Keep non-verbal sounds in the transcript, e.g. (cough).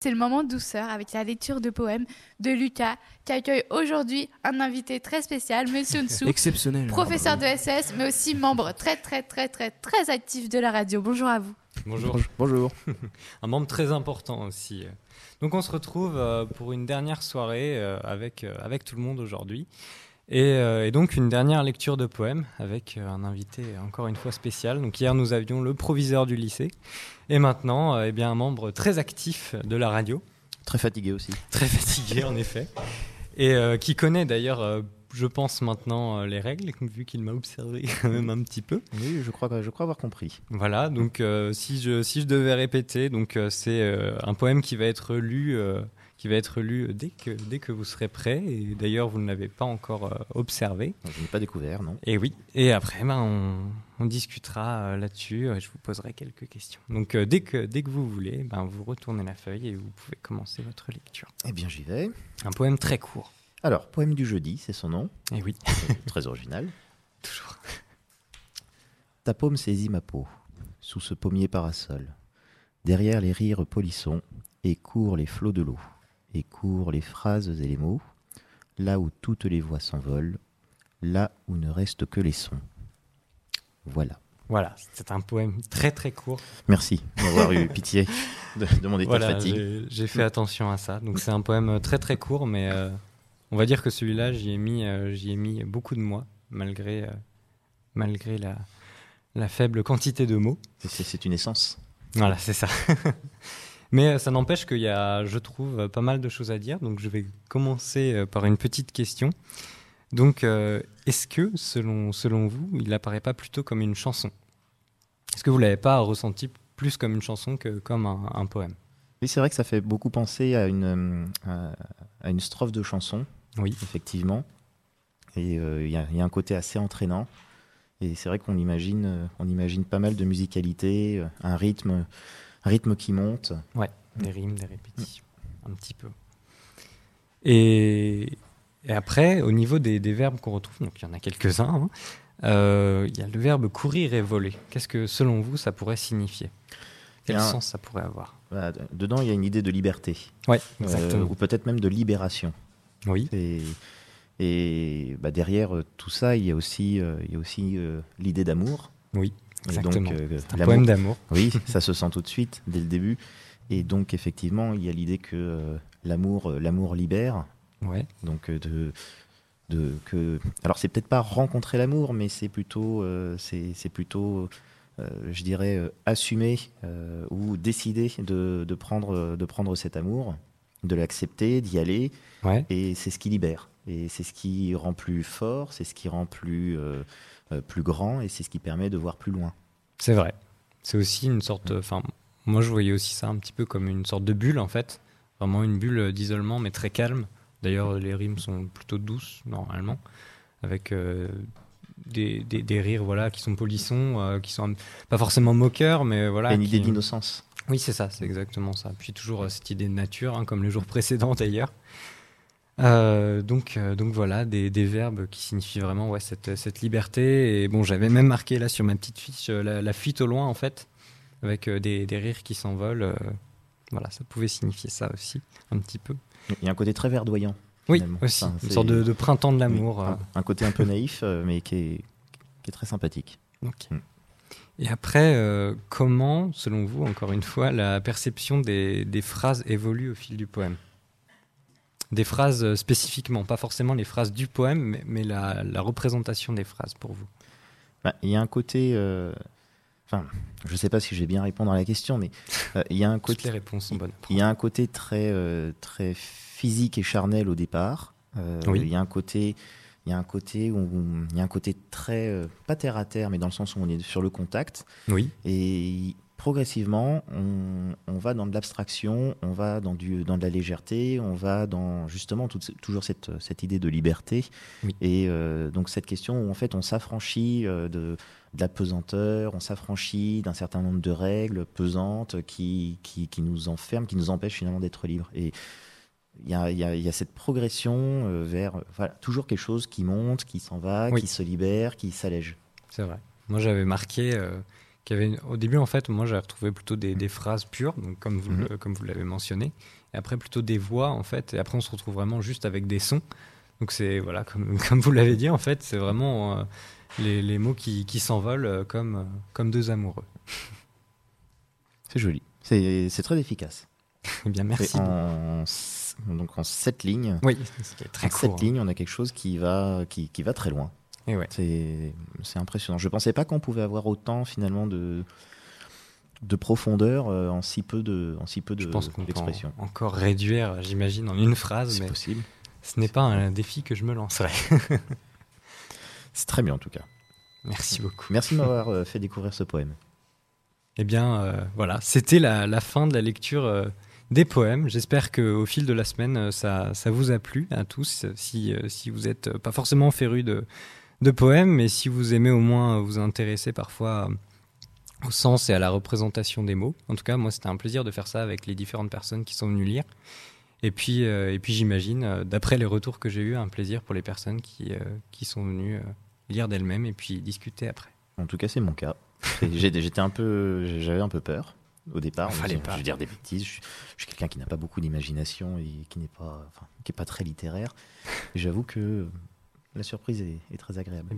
C'est le moment de douceur avec la lecture de poèmes de Lucas qui accueille aujourd'hui un invité très spécial, Monsieur Nsou, (laughs) Exceptionnel. professeur de SS, mais aussi membre très très très très très actif de la radio. Bonjour à vous. Bonjour. Bonjour. (laughs) Un membre très important aussi. Donc on se retrouve euh, pour une dernière soirée euh, avec, euh, avec tout le monde aujourd'hui. Et, euh, et donc une dernière lecture de poèmes avec euh, un invité encore une fois spécial. Donc hier nous avions le proviseur du lycée et maintenant euh, eh bien un membre très actif de la radio, Très fatigué aussi. très fatigué en effet, et euh, qui connaît d'ailleurs, je pense maintenant les règles vu qu'il m'a observé (laughs) quand même un petit peu. Oui, je crois, je crois avoir compris. Voilà, donc euh, si, je, si je devais répéter, donc euh, c'est euh, un poème qui va être lu, qui va être lu dès que, dès que vous serez prêt. Et d'ailleurs, vous ne l'avez pas encore euh, observé. Je n'ai pas découvert, non. Et oui. Et après, ben, on, on discutera euh, là-dessus. euh, Je vous poserai quelques questions. Donc euh, dès que dès que vous voulez, ben, vous retournez la feuille et vous pouvez commencer votre lecture. Eh bien, j'y vais. Un poème très court. Alors, poème du jeudi, c'est son nom. Et oui, Très original. (laughs) toujours. Ta paume saisit ma peau, sous ce pommier parasol. Derrière les rires polissons, et courent les flots de l'eau, et courent les phrases et les mots, là où toutes les voix s'envolent, là où ne restent que les sons. Voilà. Voilà, c'est un poème très très court. Merci d'avoir eu pitié de, de mon état Voilà, de fatigue. j'ai- fait attention à ça. Donc c'est un poème très très court, mais euh, on va dire que celui-là, j'y ai mis, euh, j'y ai mis beaucoup de mois, malgré euh, malgré la la faible quantité de mots. C'est une essence. Voilà, c'est ça. (laughs) mais euh, ça n'empêche qu'il y a, je trouve, pas mal de choses à dire. Donc je vais commencer euh, par une petite question. Donc, euh, est-ce que, selon, selon vous, il apparaît pas plutôt comme une chanson? Est-ce que vous l'avez pas ressenti plus comme une chanson que comme un, un poème? Oui, c'est vrai que ça fait beaucoup penser à une, à, une strophe de chanson, Oui. effectivement. Et euh, il y, y a un côté assez entraînant. Et c'est vrai qu'on imagine, on imagine pas mal de musicalité, un rythme, rythme qui monte. Des rimes, des répétitions, un petit peu. Et, et après, au niveau des, des verbes qu'on retrouve, donc il y en a quelques-uns, hein, euh, il y a le verbe courir et voler. Qu'est-ce que, selon vous, ça pourrait signifier? Quel un- sens ça pourrait avoir? D- dedans, il y a une idée de liberté, Ouais, euh, exactement. ou peut-être même de libération. oui, Et, et bah, derrière euh, tout ça, il y a aussi, euh, il y a aussi l'idée d'amour. oui, exactement. donc, euh, C'est un poème d'amour. Oui, (laughs) ça se sent tout de suite, dès le début. Et donc, effectivement, il y a l'idée que euh, l'amour, euh, l'amour libère. Ouais, Donc, de, de que. Alors, c'est peut-être pas rencontrer l'amour, mais c'est plutôt, c'est, plutôt, euh, je dirais, euh, assumer euh, ou décider de, de prendre, de prendre cet amour, de l'accepter, d'y aller. ouais, Et c'est ce qui libère. Et c'est ce qui rend plus fort, c'est ce qui rend plus, plus grand, et c'est ce qui permet de voir plus loin. c'est vrai. C'est aussi une sorte. Enfin, moi, je voyais aussi ça un petit peu comme une sorte de bulle, en fait. Vraiment une bulle d'isolement, mais très calme. D'ailleurs, les rimes sont plutôt douces, normalement, avec euh, des, des, des rires voilà, qui sont polissons, euh, qui sont pas forcément moqueurs, mais voilà. Une qui- idée d'innocence. Oui, c'est ça, c'est exactement ça. Puis toujours euh, cette idée de nature, hein, comme les jours (laughs) précédents d'ailleurs. Euh, donc, euh, donc voilà, des, des verbes qui signifient vraiment ouais, cette, cette liberté. Et bon, j'avais même marqué là sur ma petite fiche euh, la, la fuite au loin en fait, avec des, des rires qui s'envolent. voilà, ça pouvait signifier ça aussi, un petit peu. Il y a un côté très verdoyant. Oui, finalement. aussi, Enfin, une sorte de, de printemps de l'amour. Oui, un, un côté un peu naïf, mais qui est, qui est très sympathique. Ok. Mm. Et après, euh, comment, selon vous, encore une fois, la perception des, des phrases évolue au fil du poème? Des phrases euh, spécifiquement, pas forcément les phrases du poème, mais, mais la, la représentation des phrases pour vous. Enfin, il y a un côté. euh, Enfin, je ne sais pas si je vais bien répondre à la question, mais euh, il y a un Toutes les côté. réponses sont bonnes. Il y a un côté très, euh, très physique et charnel au départ. Oui. Il y a un côté, il y a un côté où il y a un côté très pas terre à terre, mais dans le sens où on est sur le contact. Oui, Et progressivement, on, on va dans de l'abstraction, on va dans, du, dans de la légèreté, on va dans justement toujours cette, cette idée de liberté. Oui. Et euh, donc cette question où en fait on s'affranchit euh, de, de la pesanteur, on s'affranchit d'un certain nombre de règles pesantes qui, qui, qui nous enferment, qui nous empêchent finalement d'être libres. Et il y y y a cette progression euh, vers voilà, toujours quelque chose qui monte, qui s'en va, Oui. qui se libère, qui s'allège. c'est vrai. Moi, j'avais marqué euh, qui avait une- au début en fait, moi j'ai retrouvé plutôt des, des phrases pures, donc comme vous, Mhm. le- comme vous l'avez mentionné, et après plutôt des voix en fait, et après on se retrouve vraiment juste avec des sons. Donc c'est voilà, comme, (laughs) comme vous l'avez dit en fait, c'est vraiment euh, les, les mots qui, qui s'envolent euh, comme, euh, comme deux amoureux. (laughs) C'est joli. C'est c'est très efficace. Eh bien merci. En, donc en sept lignes. Oui, très en court. sept lignes, on a quelque chose qui va, qui, qui va très loin. Et ouais. C'est impressionnant. Je pensais pas qu'on pouvait avoir autant finalement de, de profondeur euh, en si peu de, en si peu de Je pense qu'on peut en- encore réduire, j'imagine, en une phrase, C'est mais possible. ce n'est pas un défi que je me lancerai. (laughs) C'est très bien en tout cas. Merci beaucoup. Merci de m'avoir (laughs) euh, fait découvrir ce poème. Eh bien, euh, voilà, c'était la, la fin de la lecture des poèmes. J'espère qu'au fil de la semaine, ça, ça vous a plu à tous. Si, si vous n'êtes pas forcément féru de, de poèmes, mais si vous aimez au moins vous intéresser parfois euh, au sens et à la représentation des mots. En tout cas, moi, c'était un plaisir de faire ça avec les différentes personnes qui sont venues lire. Et puis, euh, et puis j'imagine, euh, d'après les retours que j'ai eus, un plaisir pour les personnes qui, euh, qui sont venues euh, lire d'elles-mêmes et puis discuter après. En tout cas, c'est mon cas. J'étais un peu, j'avais un peu peur au départ. Fallait disant, pas. Je dire des bêtises. Je, suis- je suis quelqu'un qui n'a pas beaucoup d'imagination et qui n'est pas, enfin, qui est pas très littéraire. J'avoue que la surprise est- très agréable.